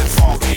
it funky.